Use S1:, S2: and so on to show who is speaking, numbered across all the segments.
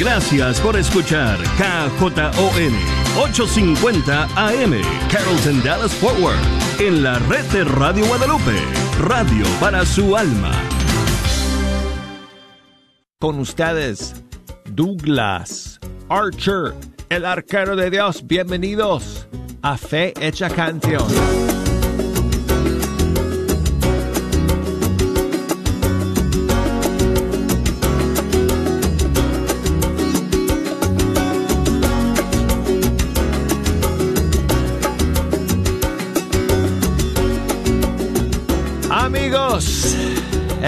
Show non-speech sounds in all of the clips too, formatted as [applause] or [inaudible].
S1: Gracias por escuchar KJON 850 AM Carrollton Dallas Forward en la red de Radio Guadalupe, radio para su alma.
S2: Con ustedes, Douglas Archer, el arquero de Dios. Bienvenidos a Fe Hecha Canción.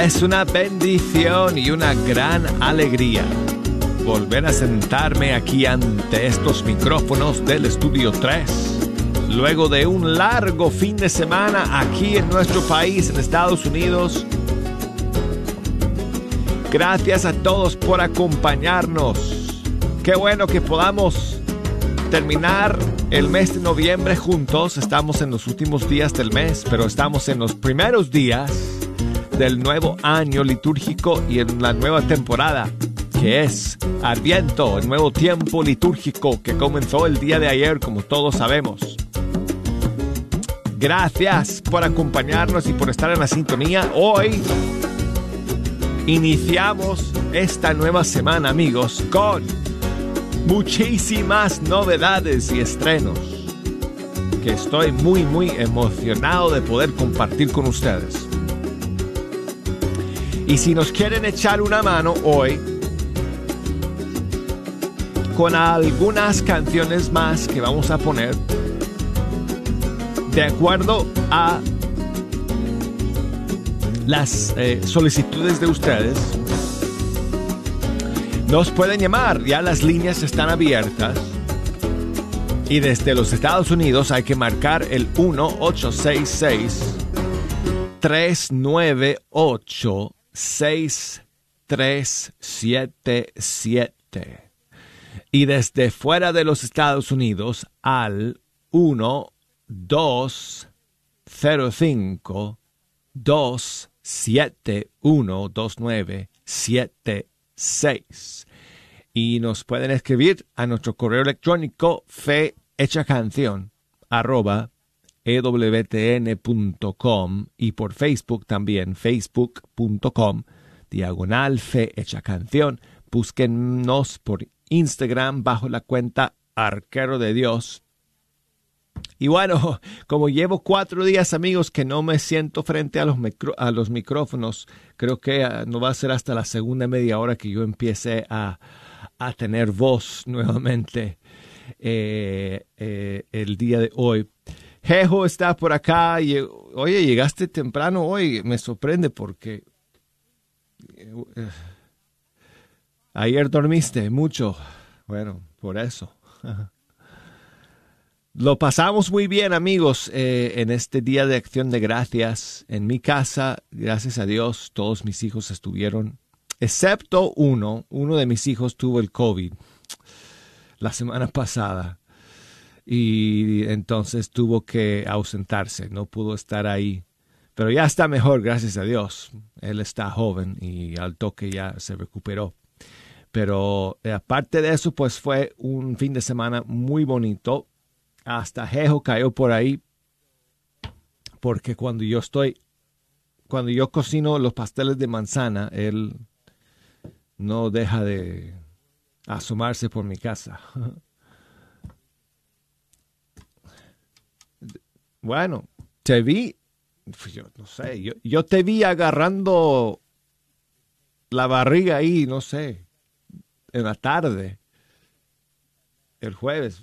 S2: Es una bendición y una gran alegría volver a sentarme aquí ante estos micrófonos del Estudio 3. Luego de un largo fin de semana aquí en nuestro país, en Estados Unidos. Gracias a todos por acompañarnos. Qué bueno que podamos terminar el mes de noviembre juntos. Estamos en los últimos días del mes, pero estamos en los primeros días del nuevo año litúrgico y en la nueva temporada que es Adviento, el nuevo tiempo litúrgico que comenzó el día de ayer, como todos sabemos. Gracias por acompañarnos y por estar en la sintonía. Hoy iniciamos esta nueva semana, amigos, con muchísimas novedades y estrenos que estoy muy, muy emocionado de poder compartir con ustedes. Y si nos quieren echar una mano hoy, con algunas canciones más que vamos a poner de acuerdo a las eh, solicitudes de ustedes. Nos pueden llamar, ya las líneas están abiertas. Y desde los Estados Unidos hay que marcar el 1866 398 6377 y desde fuera de los Estados Unidos al 1 2 0 5 2 7 1 2 9 7 6 y nos pueden escribir a nuestro correo electrónico fe hecha canción arroba ewtn.com y por Facebook también facebook.com diagonal fe hecha canción búsquennos por Instagram bajo la cuenta Arquero de Dios. Y bueno, como llevo cuatro días amigos que no me siento frente a los, a los micrófonos, creo que ah, no va a ser hasta la segunda media hora que yo empiece a, a tener voz nuevamente eh, eh, el día de hoy. Jejo está por acá y oye, llegaste temprano hoy, me sorprende porque... Eh, Ayer dormiste mucho. Bueno, por eso. [laughs] Lo pasamos muy bien, amigos, eh, en este día de acción de gracias. En mi casa, gracias a Dios, todos mis hijos estuvieron, excepto uno. Uno de mis hijos tuvo el COVID la semana pasada y entonces tuvo que ausentarse, no pudo estar ahí. Pero ya está mejor, gracias a Dios. Él está joven y al toque ya se recuperó. Pero eh, aparte de eso, pues fue un fin de semana muy bonito. Hasta Jejo cayó por ahí. Porque cuando yo estoy, cuando yo cocino los pasteles de manzana, él no deja de asomarse por mi casa. [laughs] Bueno, te vi, pues yo no sé, yo, yo te vi agarrando la barriga ahí, no sé, en la tarde, el jueves,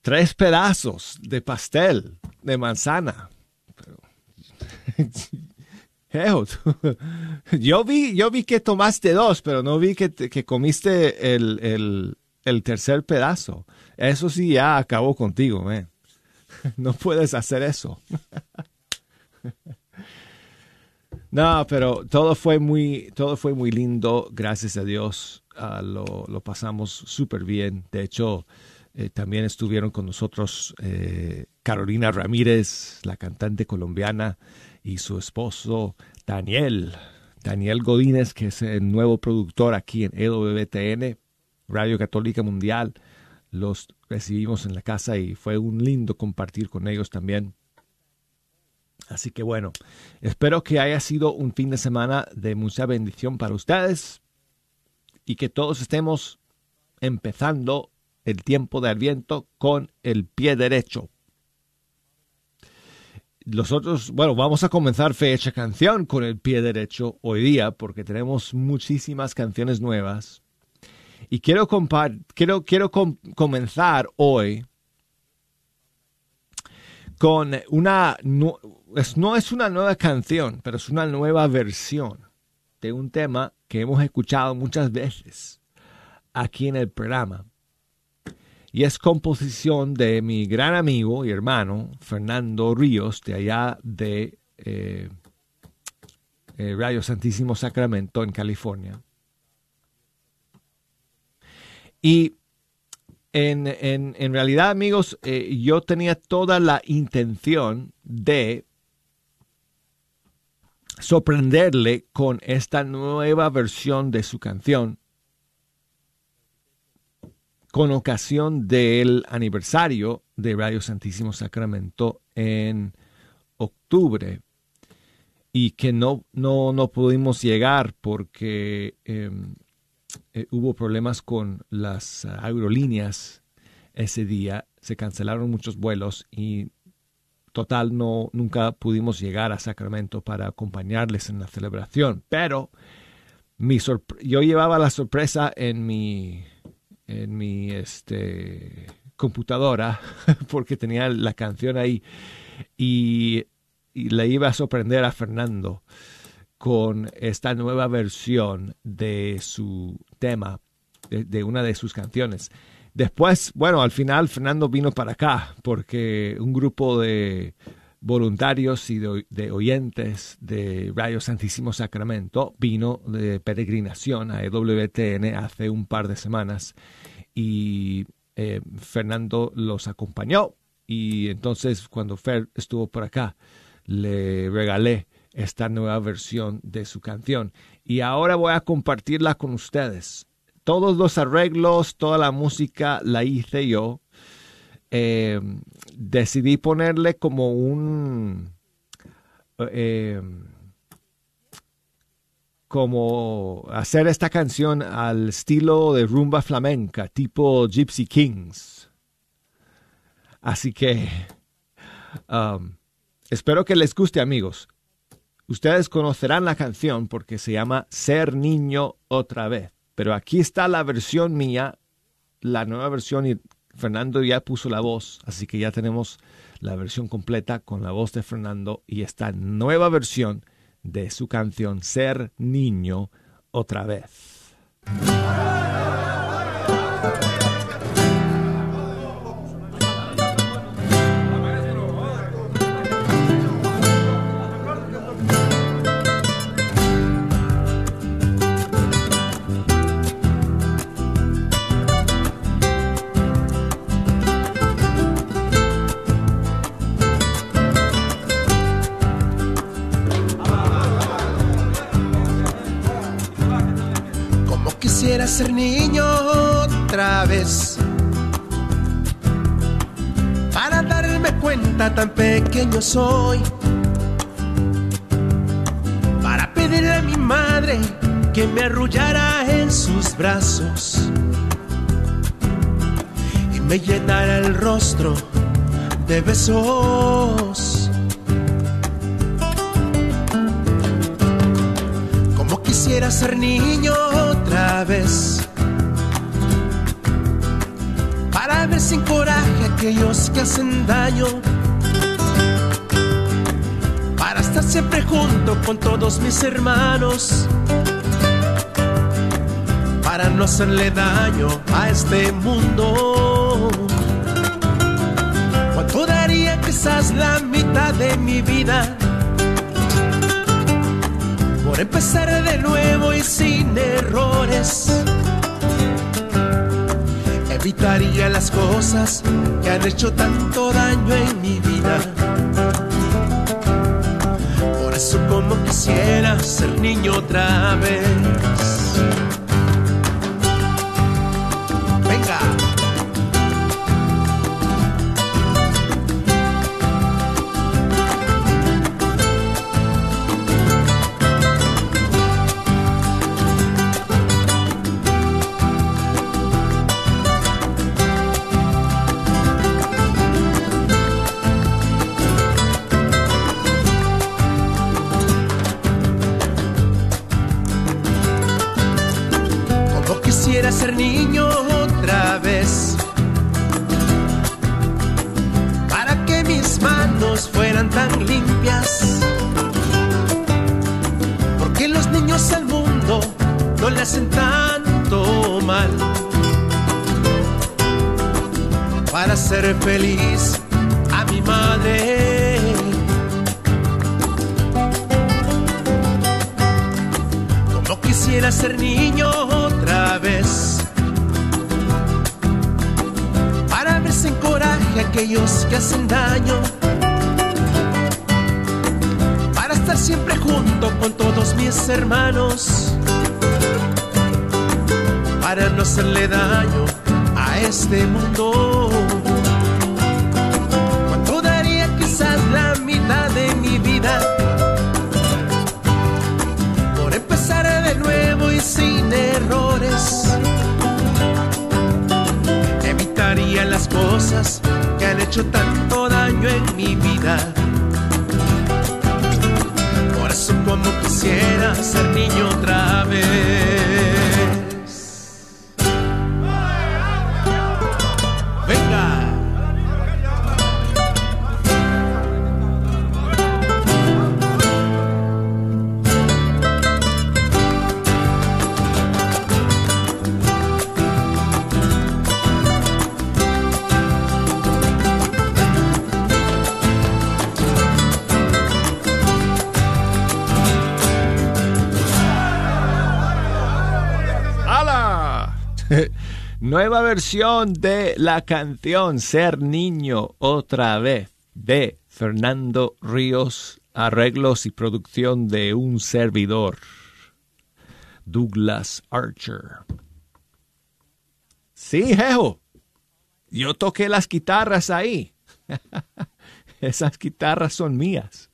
S2: tres pedazos de pastel de manzana. [laughs] yo vi, yo vi que tomaste dos, pero no vi que, que comiste el, el, el, tercer pedazo. Eso sí ya acabó contigo, man. [laughs] No puedes hacer eso. [laughs] No, pero todo fue muy, todo fue muy lindo, gracias a Dios. Ah, lo, lo, pasamos súper bien. De hecho, eh, también estuvieron con nosotros eh, Carolina Ramírez, la cantante colombiana, y su esposo Daniel. Daniel Godínez, que es el nuevo productor aquí en EWTN, Radio Católica Mundial. Los recibimos en la casa y fue un lindo compartir con ellos también. Así que bueno, espero que haya sido un fin de semana de mucha bendición para ustedes y que todos estemos empezando el tiempo de Adviento con el pie derecho. Nosotros, bueno, vamos a comenzar fecha canción con el pie derecho hoy día porque tenemos muchísimas canciones nuevas. Y quiero, quiero, quiero comenzar hoy con una, no, no es una nueva canción, pero es una nueva versión de un tema que hemos escuchado muchas veces aquí en el programa. Y es composición de mi gran amigo y hermano Fernando Ríos, de allá de eh, eh, Radio Santísimo Sacramento en California. Y en, en, realidad, amigos, eh, yo tenía toda la intención de sorprenderle con esta nueva versión de su canción con ocasión del aniversario de Radio Santísimo Sacramento en octubre. Y que no, no, no pudimos llegar porque em, eh, hubo problemas con las aerolíneas ese día, se cancelaron muchos vuelos y total no nunca pudimos llegar a Sacramento para acompañarles en la celebración, pero mi yo llevaba la sorpresa en mi en mi este computadora [laughs] porque tenía la canción ahí y, le iba a sorprender a Fernando con esta nueva versión de su tema, de una de sus canciones. Después, bueno, al final Fernando vino para acá porque un grupo de voluntarios y de, oyentes de Radio Santísimo Sacramento vino de peregrinación a EWTN hace un par de semanas y eh, Fernando los acompañó y entonces cuando Fer estuvo por acá le regalé esta nueva versión de su canción y ahora voy a compartirla con ustedes todos los arreglos, toda la música la hice yo. Eh, decidí ponerle como un... Eh, como hacer esta canción al estilo de rumba flamenca, tipo Gypsy Kings. Así que um, espero que les guste amigos. Ustedes conocerán la canción porque se llama Ser Niño otra vez. Pero aquí está la versión mía, la nueva versión y Fernando ya puso la voz, así que ya tenemos la versión completa con la voz de Fernando y esta nueva versión de su canción Ser Niño otra vez.
S3: Ser niño otra vez. Para darme cuenta tan pequeño soy. Para pedirle a mi madre que me arrullara en sus brazos. Y me llenara el rostro de besos. Como quisiera ser niño vez. Para ver sin coraje aquellos que hacen daño. Para estar siempre junto con todos mis hermanos. Para no hacerle daño a este mundo. Cuánto daría quizás la mitad de mi vida por empezar de nuevo y sin errores. Evitaría las cosas que han hecho tanto daño en mi vida. Por eso como quisiera ser niño otra vez. Para ser feliz a mi madre. Como quisiera ser niño otra vez aquellos que hacen daño. Para estar siempre junto con todos mis hermanos. Para no hacerle daño a este mundo. Cosas han hecho tanto daño en mi vida. Por eso como quisiera ser niño otra vez.
S2: Nueva versión de la canción Ser Niño otra vez de Fernando Ríos, arreglos y producción de un servidor, Douglas Archer. Sí, Jejo, yo toqué las guitarras ahí. [laughs] Esas guitarras son mías.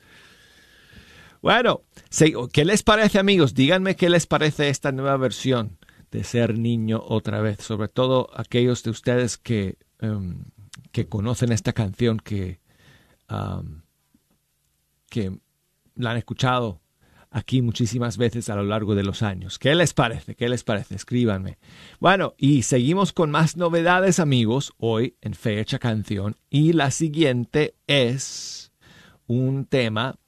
S2: Bueno, ¿qué les parece amigos? Díganme qué les parece esta nueva versión de ser niño otra vez, sobre todo aquellos de ustedes que, em, que conocen esta canción, que, que la han escuchado aquí muchísimas veces a lo largo de los años. ¿Qué les parece? ¿Qué les parece? Escríbanme. Bueno, y seguimos con más novedades, amigos, hoy en Fecha Canción. Y la siguiente es un tema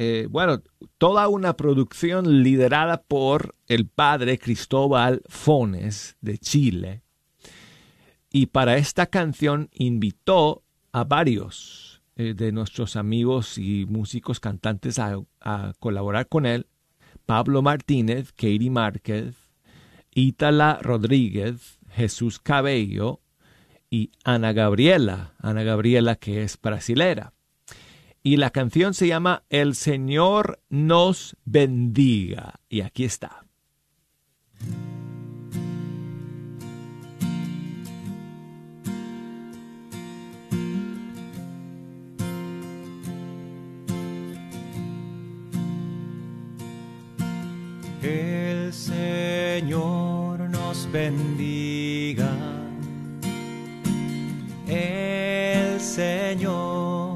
S2: eh, bueno, toda una producción liderada por el padre Cristóbal Fones de Chile. Y para esta canción invitó a varios eh, de nuestros amigos y músicos cantantes a, a, colaborar con él. Pablo Martínez, Katie Márquez, Ítala Rodríguez, Jesús Cabello y Ana Gabriela, Ana Gabriela que es brasilera y la canción se llama El Señor nos bendiga. Y aquí está.
S4: El Señor nos bendiga. El Señor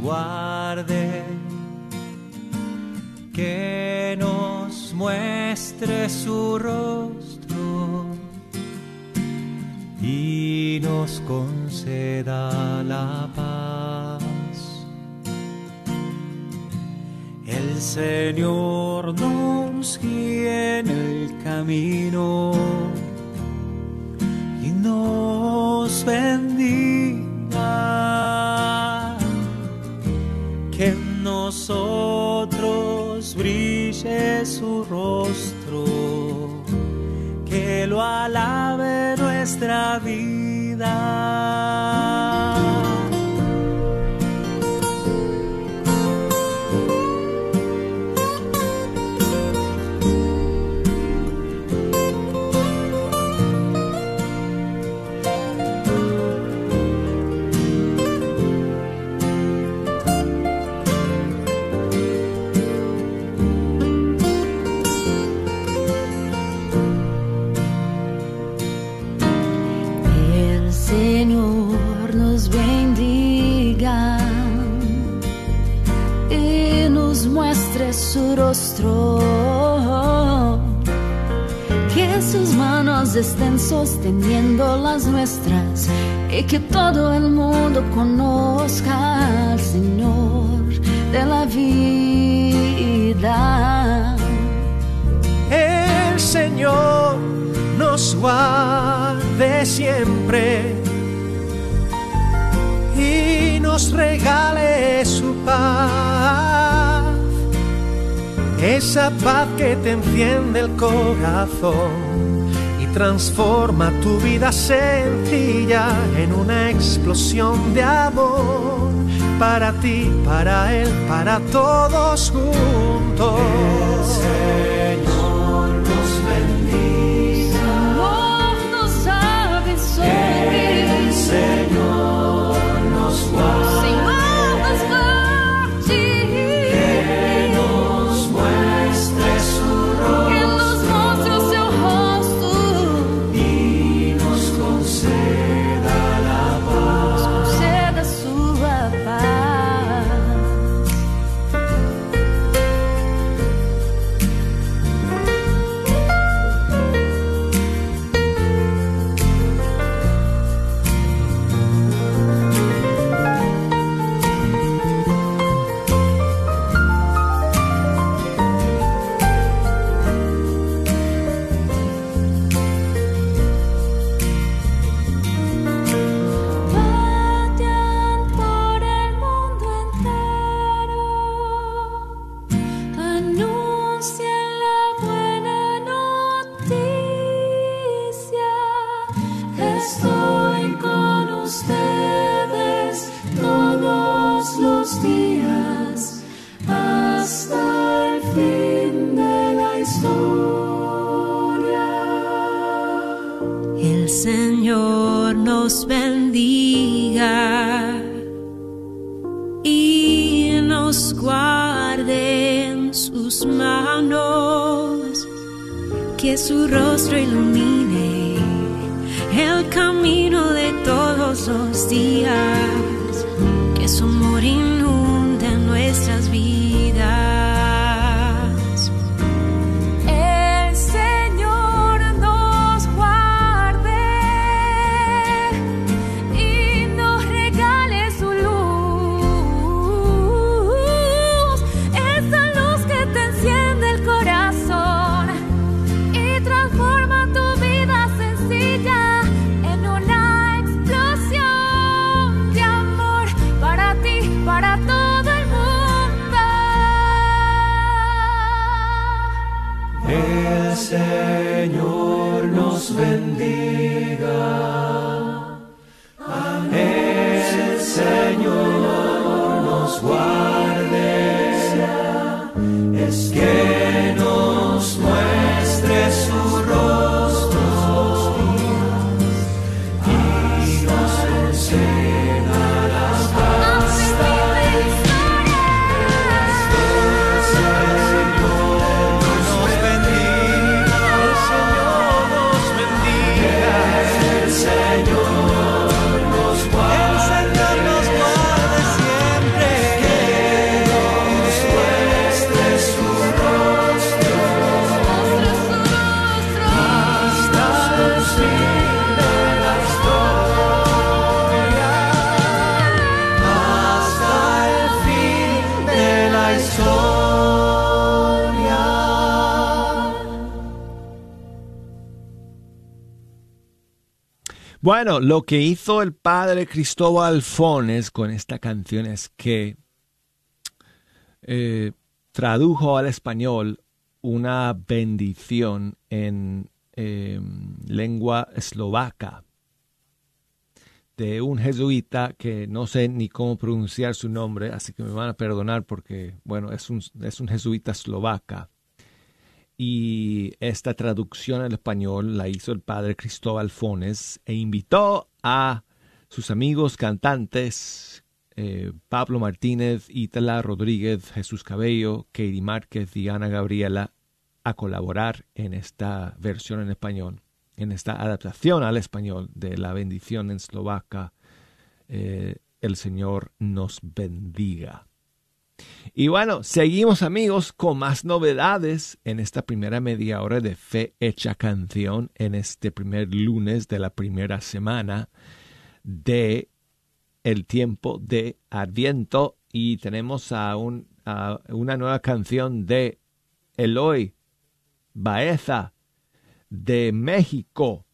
S4: guarde, que nos muestre su rostro y nos conceda la paz. El Señor nos guíe en el camino y nos bendiga nosotros brille su rostro, que lo alabe nuestra vida.
S5: Que sus manos estén sosteniendo las nuestras y que todo el mundo conozca al Señor de la vida.
S6: El Señor nos guarde siempre y nos regale su paz, esa paz que te enciende el corazón y transforma tu vida sencilla en una explosión de amor para ti, para Él, para todos juntos.
S2: Bueno, lo que hizo el padre Cristóbal Fones con esta canción es que eh, tradujo al español una bendición en eh, lengua eslovaca de un jesuita que no sé ni cómo pronunciar su nombre, así que me van a perdonar porque, bueno, es un, es un jesuita eslovaca. Y esta traducción al español la hizo el padre Cristóbal Fones e invitó a sus amigos cantantes eh, Pablo Martínez, Ítala Rodríguez, Jesús Cabello, Katie Márquez y Ana Gabriela a colaborar en esta versión en español, en esta adaptación al español de la bendición en eslovaca, eh, el Señor nos bendiga. Y bueno, seguimos amigos con más novedades en esta primera media hora de Fe Hecha Canción en este primer lunes de la primera semana de el tiempo de Adviento y tenemos a, un, a una nueva canción de Eloy Baeza de México.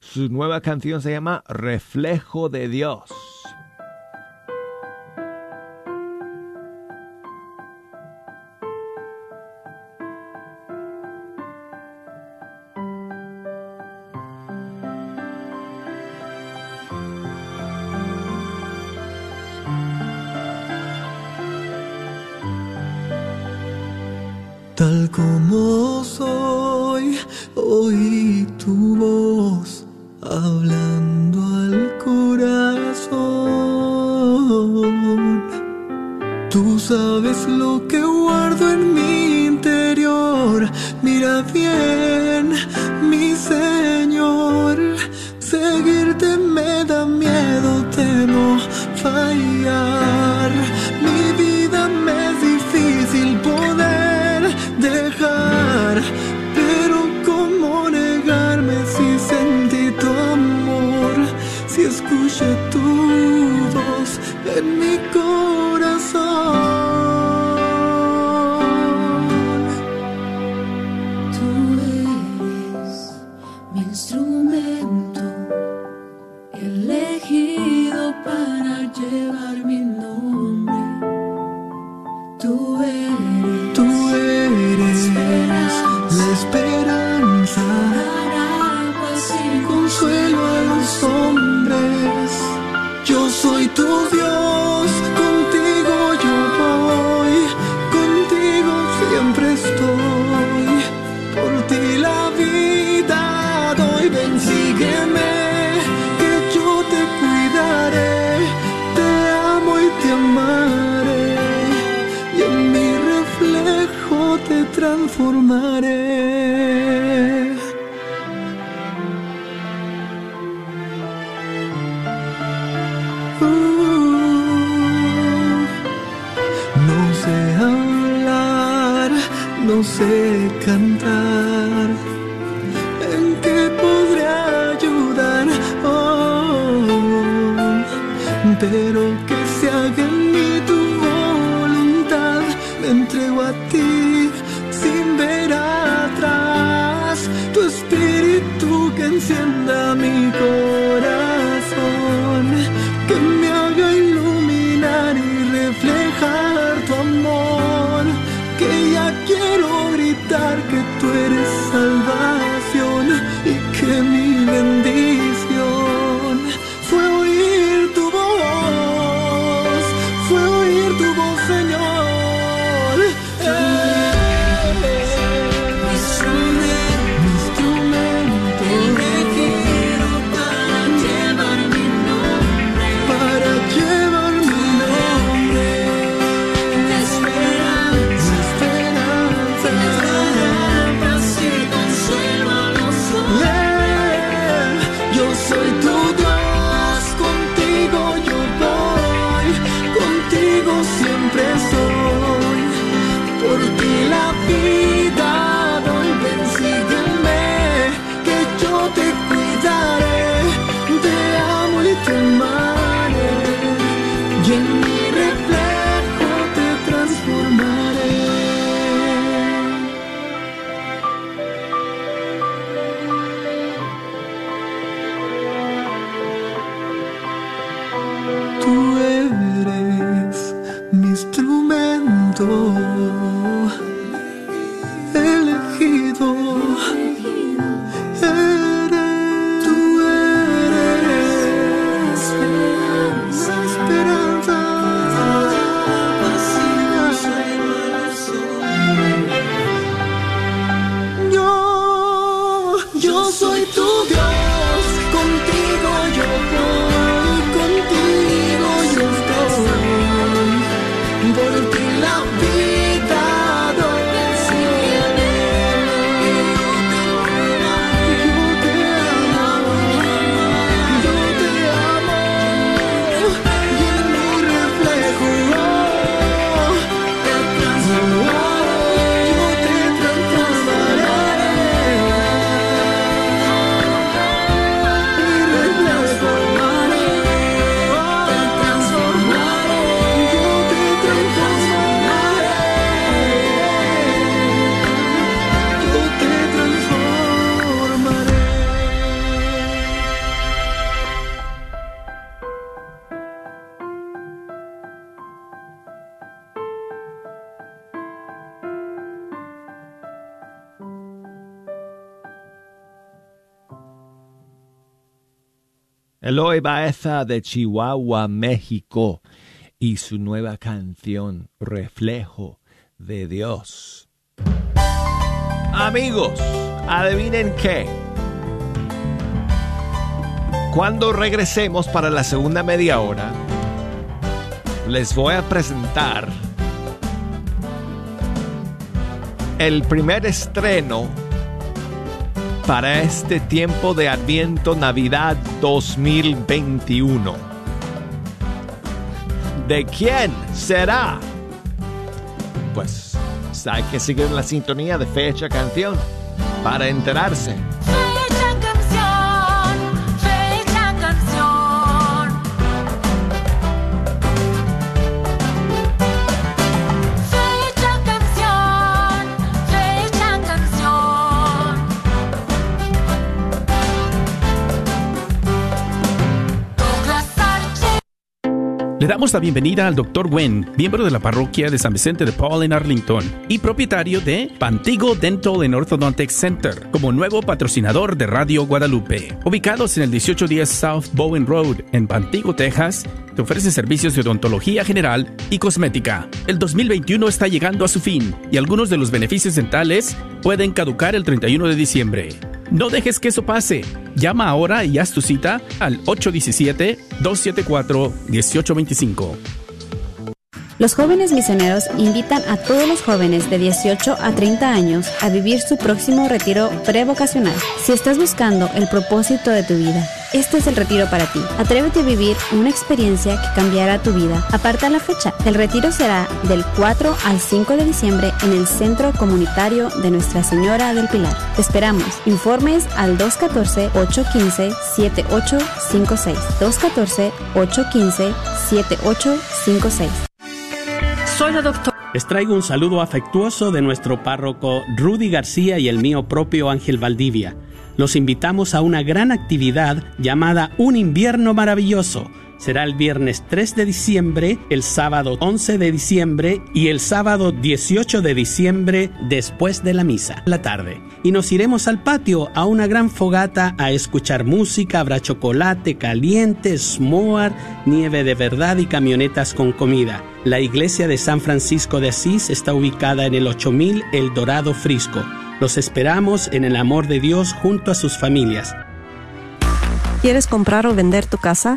S2: Su nueva canción se llama Reflejo de Dios.
S7: formaré. Uh, ah, no sé hablar, no sé cantar.
S2: Eloy Baeza de Chihuahua, México, y su nueva canción, Reflejo de Dios. Amigos, adivinen qué. Cuando regresemos para la segunda media hora, les voy a presentar el primer estreno para este tiempo de Adviento Navidad 2021. ¿De quién será? Pues hay que seguir la sintonía de fecha canción para enterarse.
S8: Le damos la bienvenida al Dr. Wen, miembro de la parroquia de San Vicente de Paul en Arlington y propietario de Pantigo Dental and Orthodontic Center, como nuevo patrocinador de Radio Guadalupe. Ubicados en el 1810 South Bowen Road en Pantigo, Texas, te ofrece servicios de odontología general y cosmética. El 2021 está llegando a su fin y algunos de los beneficios dentales pueden caducar el 31 de diciembre. No dejes que eso pase. Llama ahora y haz tu cita al 817-274-1825.
S9: Los jóvenes misioneros invitan a todos los jóvenes de 18 a 30 años a vivir su próximo retiro prevocacional. Si estás buscando el propósito de tu vida, este es el retiro para ti. Atrévete a vivir una experiencia que cambiará tu vida. Aparta la fecha. El retiro será del 4 al 5 de diciembre en el Centro Comunitario de Nuestra Señora del Pilar. Te esperamos. Informes al 214-815-7856. 214-815-7856.
S10: Soy la doctora. Les traigo un saludo afectuoso de nuestro párroco Rudy García y el mío propio Ángel Valdivia. Los invitamos a una gran actividad llamada Un invierno maravilloso. Será el viernes 3 de diciembre, el sábado 11 de diciembre y el sábado 18 de diciembre después de la misa, la tarde. Y nos iremos al patio a una gran fogata a escuchar música, habrá chocolate caliente, s'more, nieve de verdad y camionetas con comida. La iglesia de San Francisco de Asís está ubicada en el 8000 El Dorado Frisco. Los esperamos en el amor de Dios junto a sus familias.
S11: ¿Quieres comprar o vender tu casa?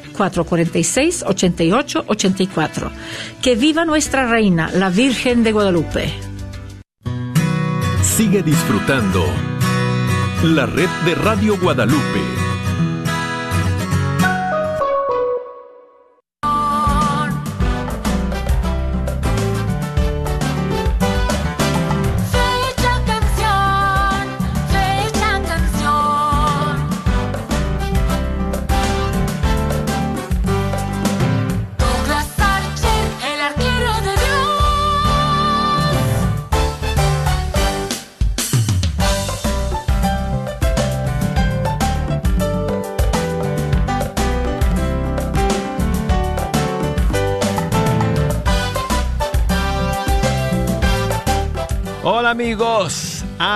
S10: 446-8884. Que viva nuestra reina, la Virgen de Guadalupe.
S1: Sigue disfrutando la red de Radio Guadalupe.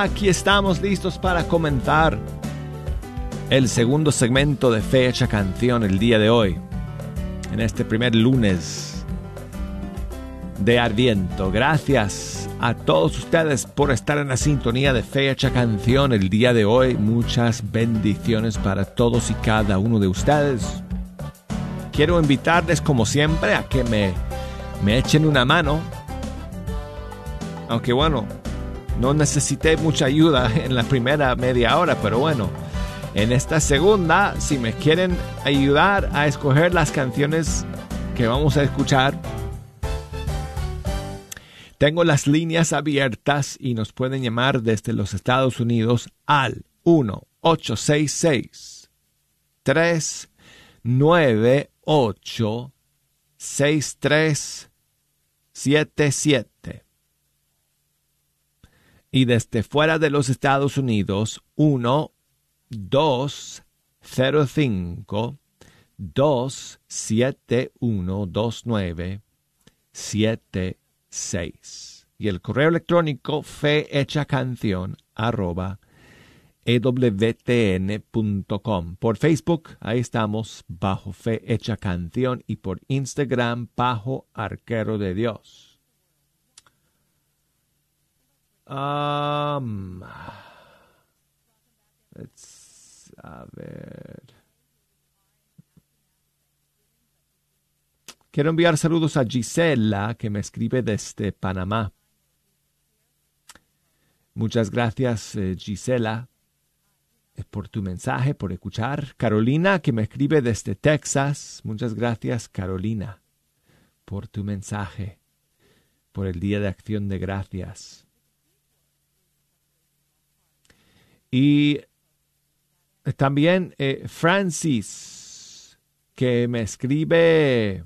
S2: Aquí estamos listos para comenzar el segundo segmento de Fecha Canción el día de hoy, en este primer lunes de Adviento. Gracias a todos ustedes por estar en la sintonía de Fecha Canción el día de hoy. Muchas bendiciones para todos y cada uno de ustedes. Quiero invitarles como siempre a que me, me echen una mano Aunque bueno, no necesité mucha ayuda [laughs] en la primera media hora, pero bueno, en esta segunda, si me quieren ayudar a escoger las canciones que vamos a escuchar, tengo las líneas abiertas y nos pueden llamar desde los Estados Unidos al 1-866 398 6377 y desde fuera de los Estados Unidos 1 205 271 2976 y el correo electrónico canción arroba ewtn.com. Por Facebook, ahí estamos, bajo Fe Hecha Canción, y por Instagram, bajo Arquero de Dios. Um, let's, a ver. Quiero enviar saludos a Gisela, que me escribe desde Panamá. Muchas gracias, eh, Gisela por tu mensaje, por escuchar. Carolina, que me escribe desde Texas. Muchas gracias, Carolina, por tu mensaje, por el Día de Acción de Gracias. Y también eh, Francis, que me escribe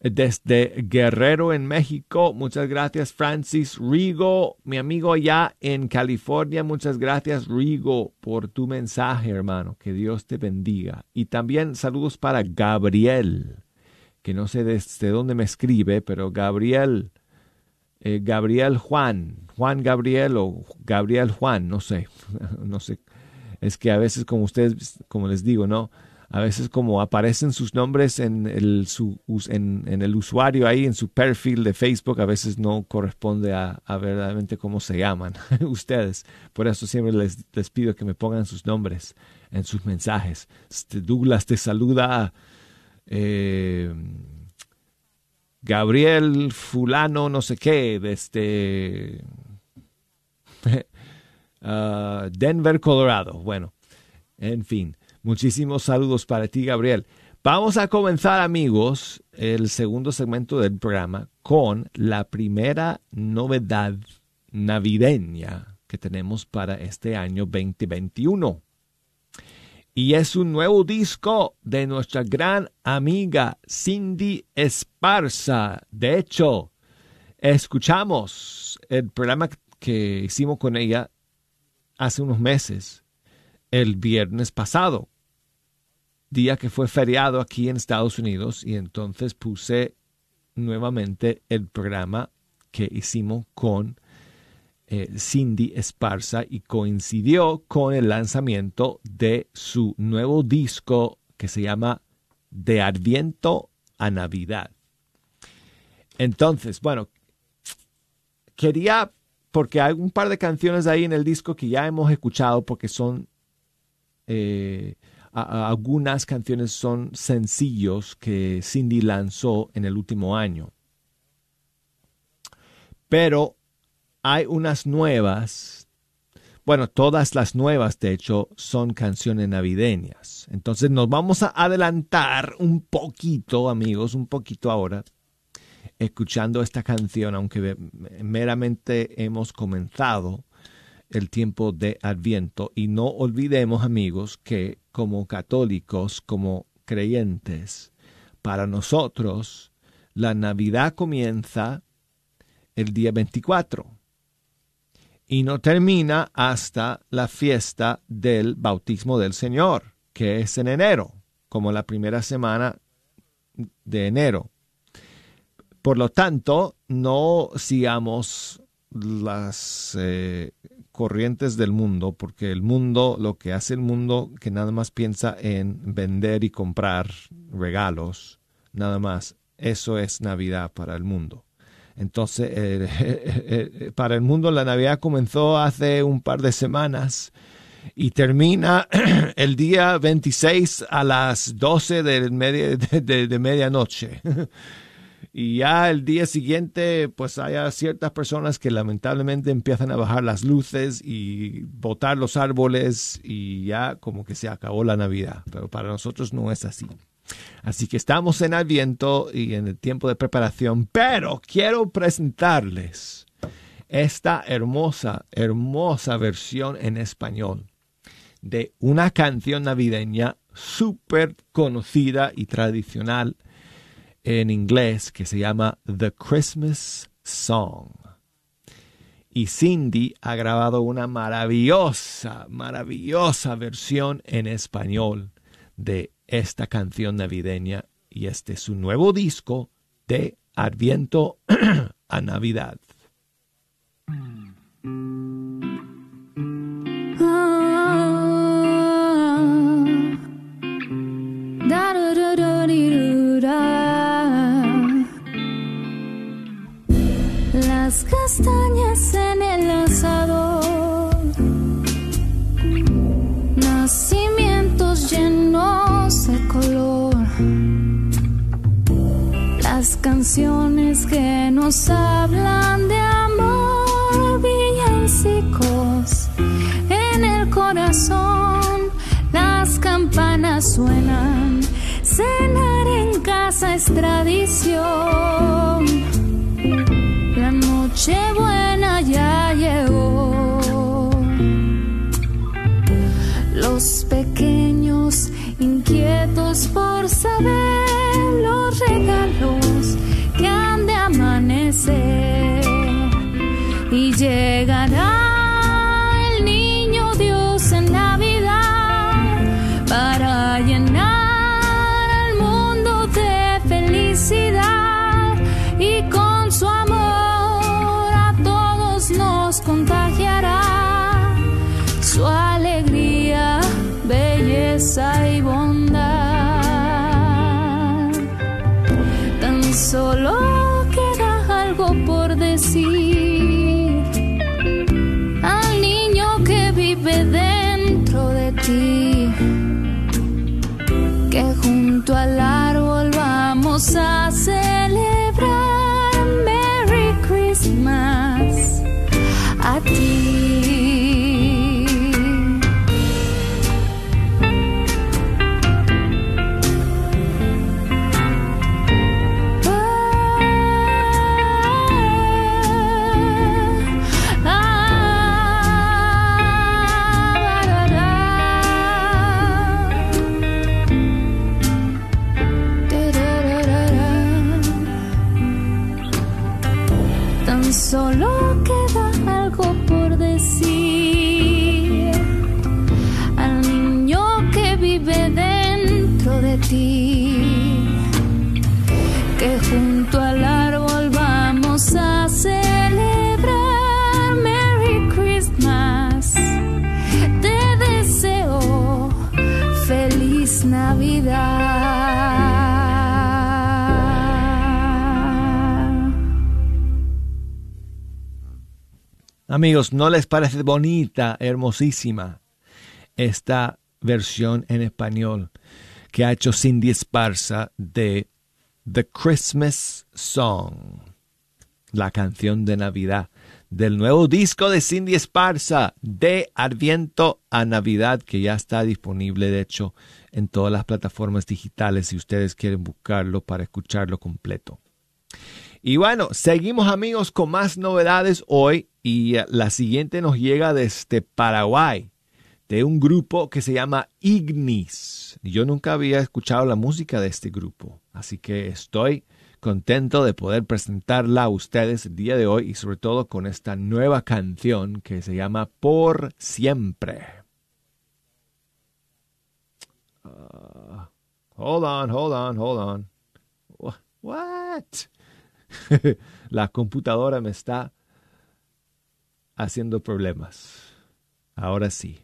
S2: desde Guerrero en México. Muchas gracias Francis Rigo, mi amigo allá en California. Muchas gracias Rigo por tu mensaje, hermano. Que Dios te bendiga. Y también saludos para Gabriel, que no sé desde dónde me escribe, pero Gabriel, eh, Gabriel Juan, Juan Gabriel o Gabriel Juan, no sé, [laughs] no sé. Es que a veces como ustedes, como les digo, ¿no? a veces como aparecen sus nombres en el, en, el usuario ahí, en su perfil de Facebook, a veces no corresponde a, verdaderamente cómo se llaman [laughs] ustedes. Por eso siempre les, les, pido que me pongan sus nombres en sus mensajes. Este, Douglas te saluda. Eh, Gabriel fulano no sé qué, desde uh, [laughs] Denver, Colorado. Bueno, en fin. Muchísimos saludos para ti, Gabriel. Vamos a comenzar, amigos, el segundo segmento del programa con la primera novedad navideña que tenemos para este año 2021. Y es un nuevo disco de nuestra gran amiga Cindy Esparza. De hecho, escuchamos el programa que hicimos con ella hace unos meses, el viernes pasado día que fue feriado aquí en Estados Unidos y entonces puse nuevamente el programa que hicimos con eh, Cindy Esparza y coincidió con el lanzamiento de su nuevo disco que se llama De Adviento a Navidad. Entonces, bueno, quería, porque hay un par de canciones ahí en el disco que ya hemos escuchado porque son eh, algunas canciones son sencillos que Cindy lanzó en el último año. Pero hay unas nuevas, bueno, todas las nuevas de hecho son canciones navideñas. Entonces nos vamos a adelantar un poquito, amigos, un poquito ahora, escuchando esta canción, aunque meramente hemos comenzado el tiempo de Adviento. Y no olvidemos, amigos, que como católicos, como creyentes, para nosotros la Navidad comienza el día 24 y no termina hasta la fiesta del bautismo del Señor, que es en enero, como la primera semana de enero. Por lo tanto, no sigamos las eh, corrientes del mundo, porque el mundo, lo que hace el mundo, que nada más piensa en vender y comprar regalos, nada más, eso es Navidad para el mundo. Entonces, [laughs] eh, eh, para el mundo la Navidad comenzó hace un par de semanas y termina [clears throat] el día 26 a las 12 [laughs] de, de medianoche. [laughs] y ya el día siguiente pues hay ciertas personas que lamentablemente empiezan a bajar las luces y botar los árboles y ya como que se acabó la Navidad, pero para nosotros no es así. Así que estamos en Adviento y en el tiempo de preparación, pero quiero presentarles esta hermosa, hermosa versión en español de una canción navideña súper conocida y tradicional en inglés que se llama The Christmas Song. Y Cindy ha grabado una maravillosa, maravillosa versión en español de esta canción navideña y este es su nuevo disco de Adviento [clears throat] a Navidad.
S6: Las castañas en el asador, nacimientos llenos de color, las canciones que nos hablan de amor, villancicos en el corazón, las campanas suenan, cenar en casa es tradición. Buena ya por saber los regalos que han de amanecer y llegará. Junto al árbol vamos a celebrar
S2: Amigos, ¿no les parece bonita, hermosísima esta versión en español que ha hecho Cindy Esparza de The Christmas Song, la canción de Navidad del nuevo disco de Cindy Esparza de Adviento a Navidad que ya está disponible de hecho en todas las plataformas digitales si ustedes quieren buscarlo para escucharlo completo. Y bueno, seguimos amigos con más novedades hoy y eh, la siguiente nos llega desde Paraguay, de un grupo que se llama Ignis. Yo nunca había escuchado la música de este grupo, así que estoy contento de poder presentarla a ustedes el día de hoy y sobre todo con esta nueva canción que se llama Por Siempre. Uh, hold on, hold on, hold on. What? [laughs] la computadora me está haciendo problemas. Ahora sí.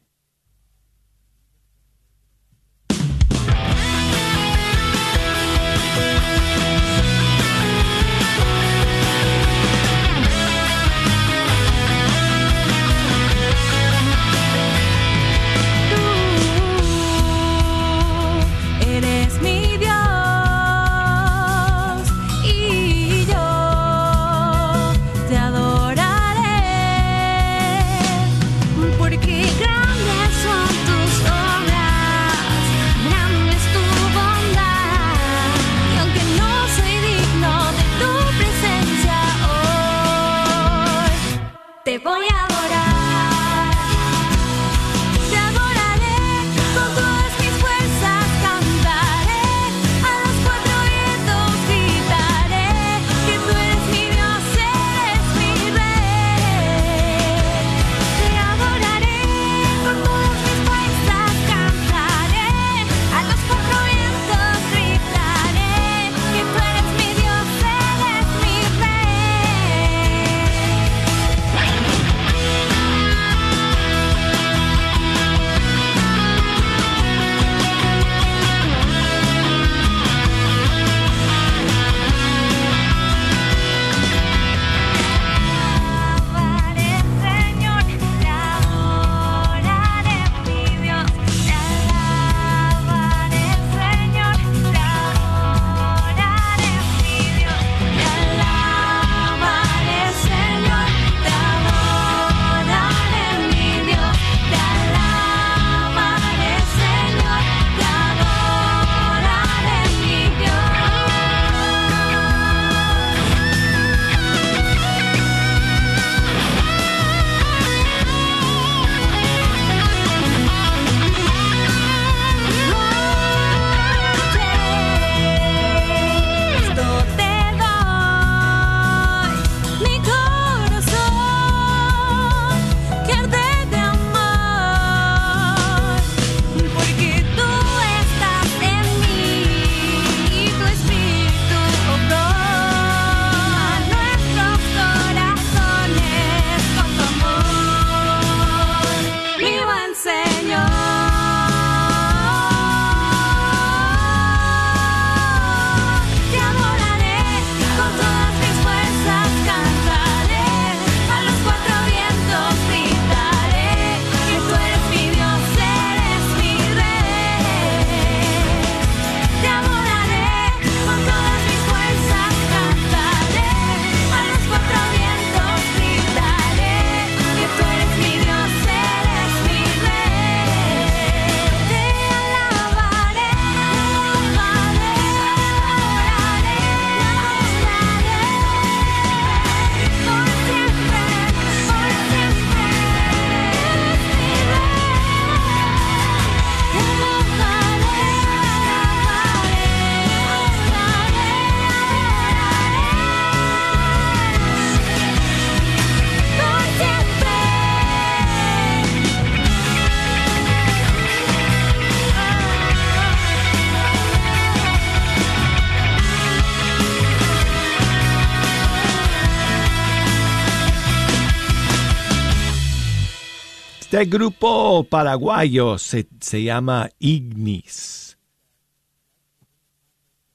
S2: Este grupo paraguayo se, se llama Ignis.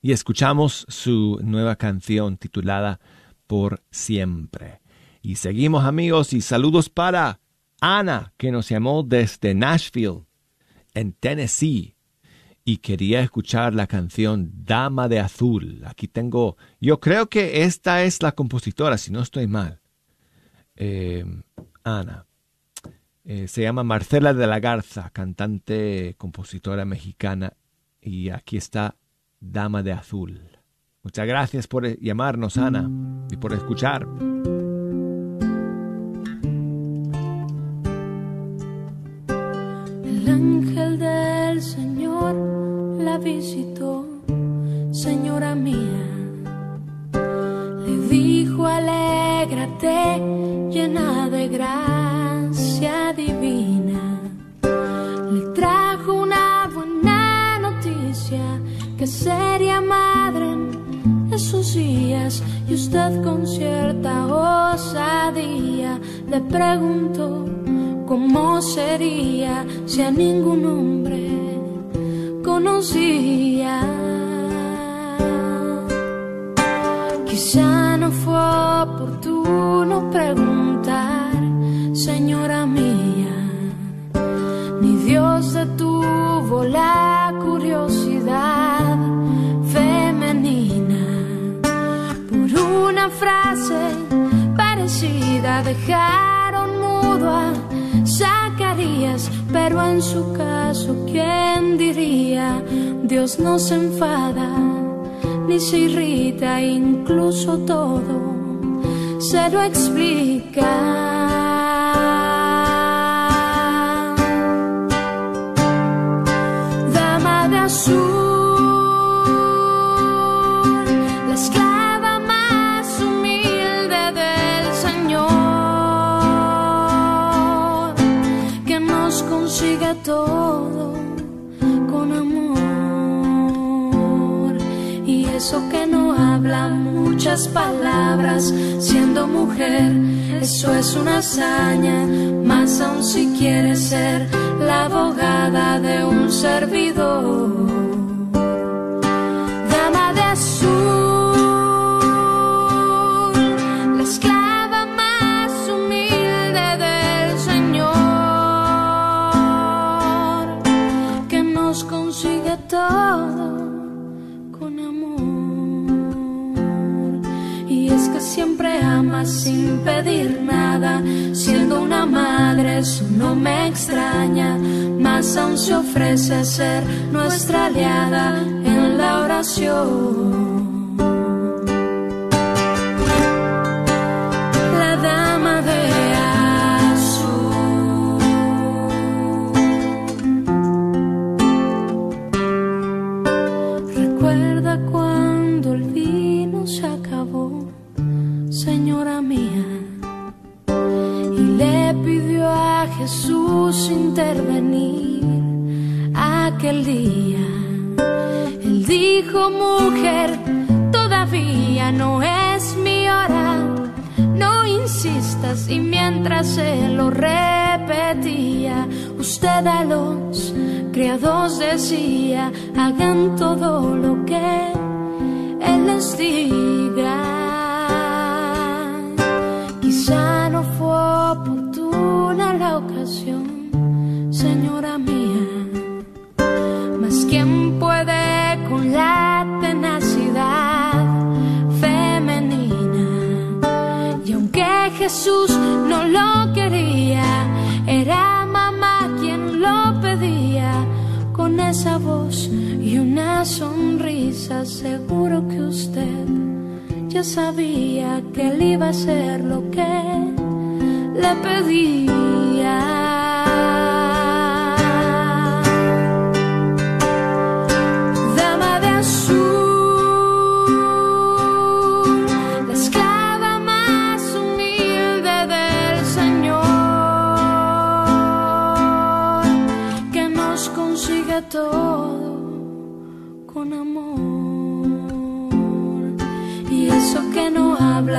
S2: Y escuchamos su nueva canción titulada Por siempre. Y seguimos amigos y saludos para Ana, que nos llamó desde Nashville, en Tennessee, y quería escuchar la canción Dama de Azul. Aquí tengo, yo creo que esta es la compositora, si no estoy mal. Eh, Ana. Eh, se llama Marcela de la Garza, cantante, compositora mexicana, y aquí está Dama de Azul. Muchas gracias por llamarnos, Ana, y por escuchar.
S6: El ángel del Señor la visitó, señora mía. Le dijo, alégrate, llena de gracia que sería madre en esos días. Y usted con cierta osadía le preguntó cómo sería si a ningún hombre conocía. Quizá no fue oportuno preguntar, señora mía, ni Dios detuvo la frase parecida dejaron mudo a Zacarías, pero en su caso, ¿quién diría? Dios no se enfada ni se irrita, incluso todo se lo explica. Dama de azul, todo con amor. Y eso que no habla muchas palabras, siendo mujer, eso es una hazaña, más aún si quiere ser la abogada de un servidor. Pedir nada, siendo una madre, eso no me extraña, más aún se ofrece ser nuestra aliada en la oración. Intervenir aquel día. Él dijo, mujer, todavía no es mi hora, no insistas. Y mientras se lo repetía, usted a los criados decía, hagan todo lo que Él les diga. Quizá no fue oportuna la ocasión, señora mía, mas ¿quién puede con la tenacidad femenina? Y aunque Jesús no lo quería, era mamá quien lo pedía con esa voz y una sonrisa. Seguro que usted ya sabía que él iba a hacer lo que le pedía.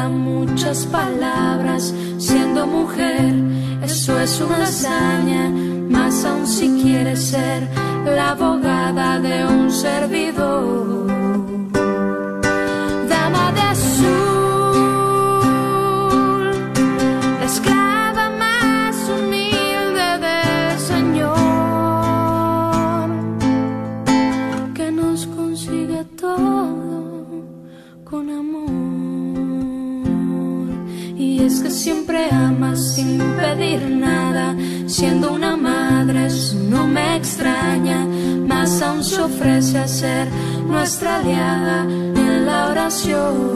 S6: Muchas palabras, siendo mujer, eso es una hazaña, más aún si quieres ser la abogada de un servidor. Sin pedir nada. Siendo una madre, no me extraña. Más aún se ofrece a ser nuestra aliada en la oración.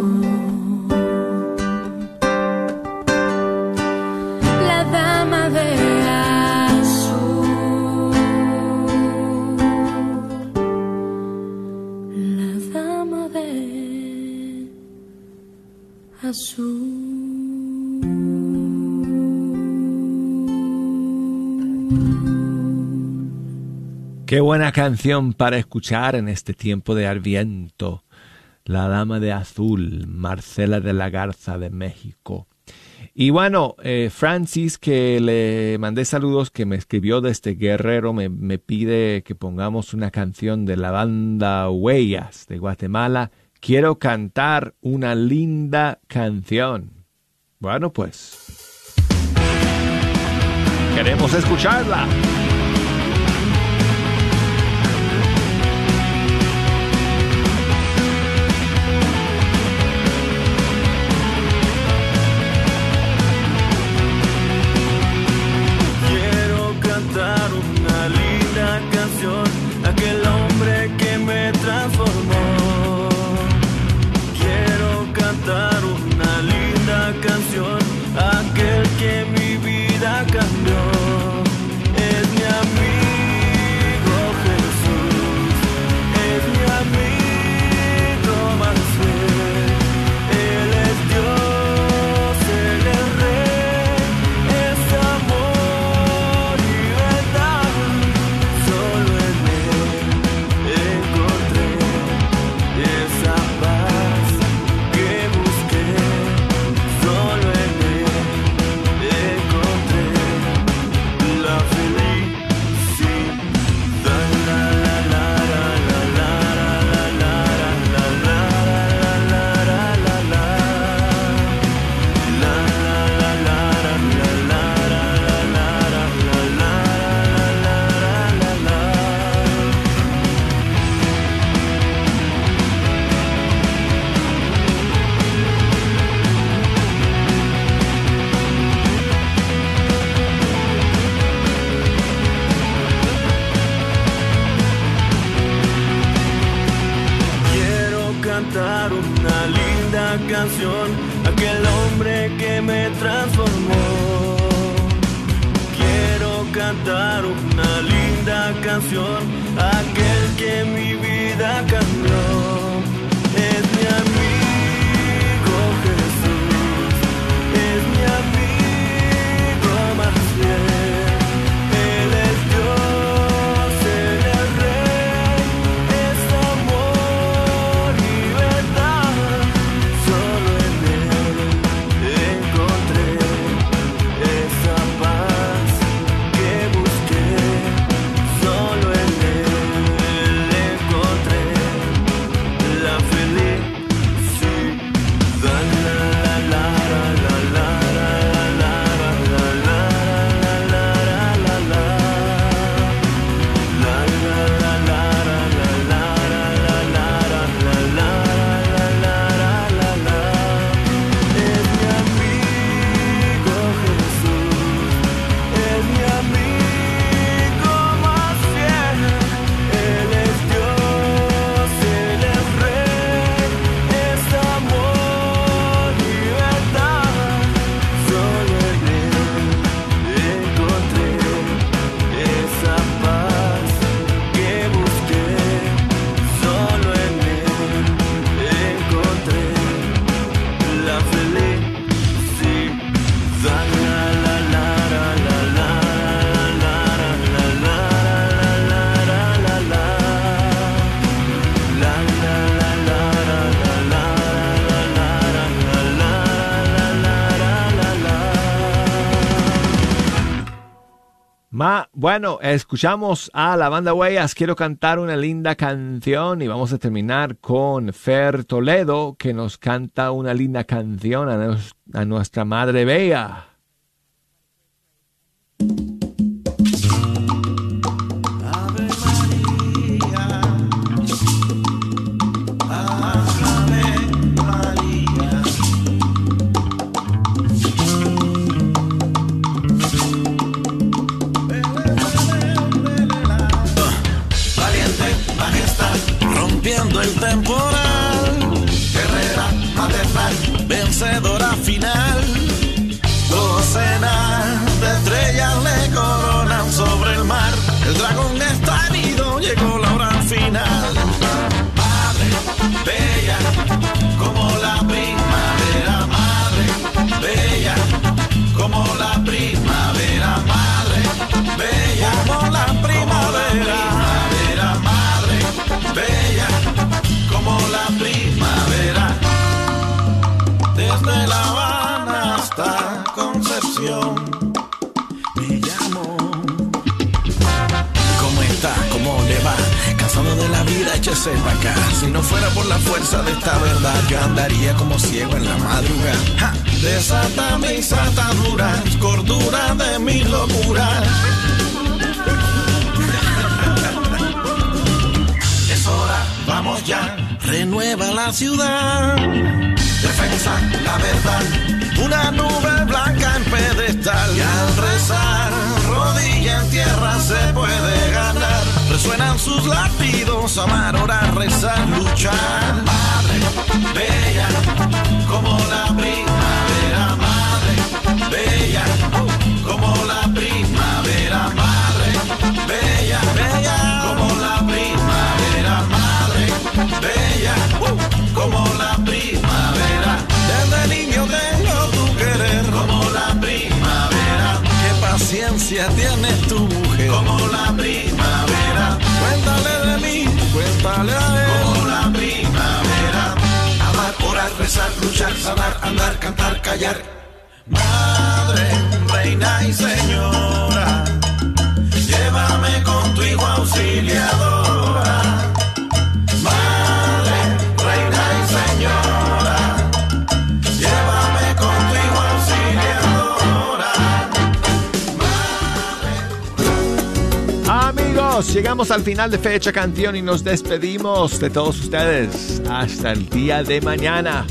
S6: La dama de azul. La dama de azul.
S12: Qué buena canción para escuchar en este tiempo de Arviento. La Dama de Azul, Marcela de la Garza de México. Y bueno, eh, Francis, que le mandé saludos, que me escribió desde Guerrero, me, me pide que pongamos una canción de la banda Huellas de Guatemala. Quiero cantar una linda canción. Bueno, pues. Queremos escucharla. canción, aquel hombre que me transformó. Quiero cantar una linda canción, aquel que mi vida cambió.
S2: Ma, bueno, escuchamos a la banda Huellas. Quiero cantar una linda canción y vamos a terminar con Fer Toledo, que nos canta una linda canción a, a nuestra Madre Bella.
S13: Temporal. Guerrera maternal, vencedora final. Docena de estrellas le coronan sobre el mar. El dragón está herido, llegó la hora final. Madre, bella, como la primavera. Madre, bella, como la primavera. Madre, bella, como la primavera. Desde La Habana hasta Concepción. Me llamo. ¿Cómo está? ¿Cómo le va? Cansado de la vida, échese para acá. Si no fuera por la fuerza de esta verdad, yo andaría como ciego en la madrugada. Desata mis ataduras, cordura de mi locura. Es hora, vamos ya renueva la ciudad. Defensa, la verdad, una nube blanca en pedestal. Y al rezar, rodilla en tierra se puede ganar. Resuenan sus latidos, amar, orar, rezar, luchar. Madre, bella, sanar, andar, cantar, callar. Madre, reina y señora, llévame con tu hijo auxiliadora. Madre, reina y señora, llévame con tu hijo auxiliadora.
S2: Amigos, llegamos al final de Fecha Canción y nos despedimos de todos ustedes. Hasta el día de mañana.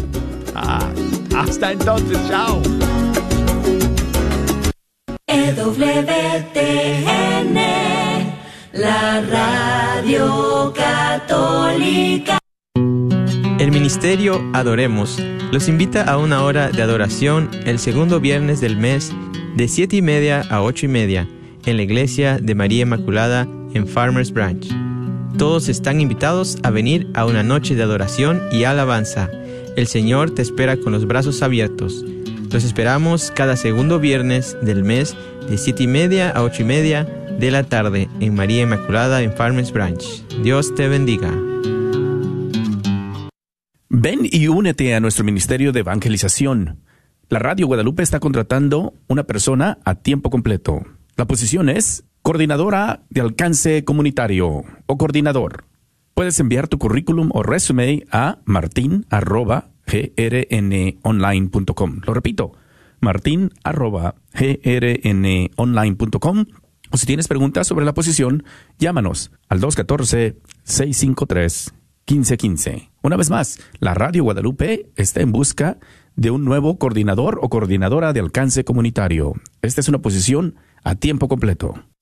S2: Ah, hasta entonces, chao.
S6: EWTN, la radio católica.
S14: El Ministerio Adoremos los invita a una hora de adoración el segundo viernes del mes de 7 y media a 8 y media en la iglesia de María Inmaculada en Farmers Branch. Todos están invitados a venir a una noche de adoración y alabanza. El Señor te espera con los brazos abiertos. Los esperamos cada segundo viernes del mes de 7 y media a 8 y media de la tarde en María Inmaculada en Farmers Branch. Dios te bendiga.
S8: Ven y únete a nuestro ministerio de evangelización. La Radio Guadalupe está contratando una persona a tiempo completo. La posición es coordinadora de alcance comunitario o coordinador. Puedes enviar tu currículum o resume a martin.grnonline.com. Lo repito, martin.grnonline.com. O si tienes preguntas sobre la posición, llámanos al 214-653-1515. Una vez más, la Radio Guadalupe está en busca de un nuevo coordinador o coordinadora de alcance comunitario. Esta es una posición a tiempo completo.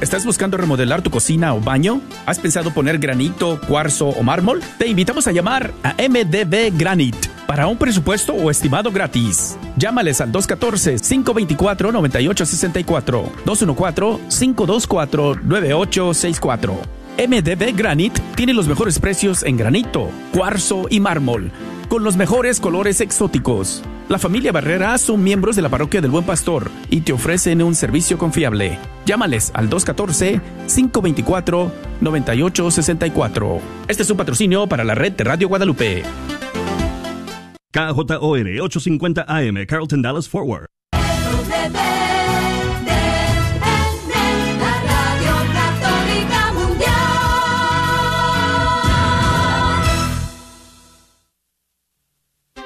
S8: ¿Estás buscando remodelar tu cocina o baño? ¿Has pensado poner granito, cuarzo o mármol? Te invitamos a llamar a MDB Granite para un presupuesto o estimado gratis. Llámales al 214-524-9864, 214-524-9864. MDB Granite tiene los mejores precios en granito, cuarzo y mármol, con los mejores colores exóticos. La familia Barrera son miembros de la parroquia del Buen Pastor y te ofrecen un servicio confiable. Llámales al 214-524-9864. Este es un patrocinio para la red de Radio Guadalupe.
S1: KJOR 850 AM, Carlton Dallas Forward.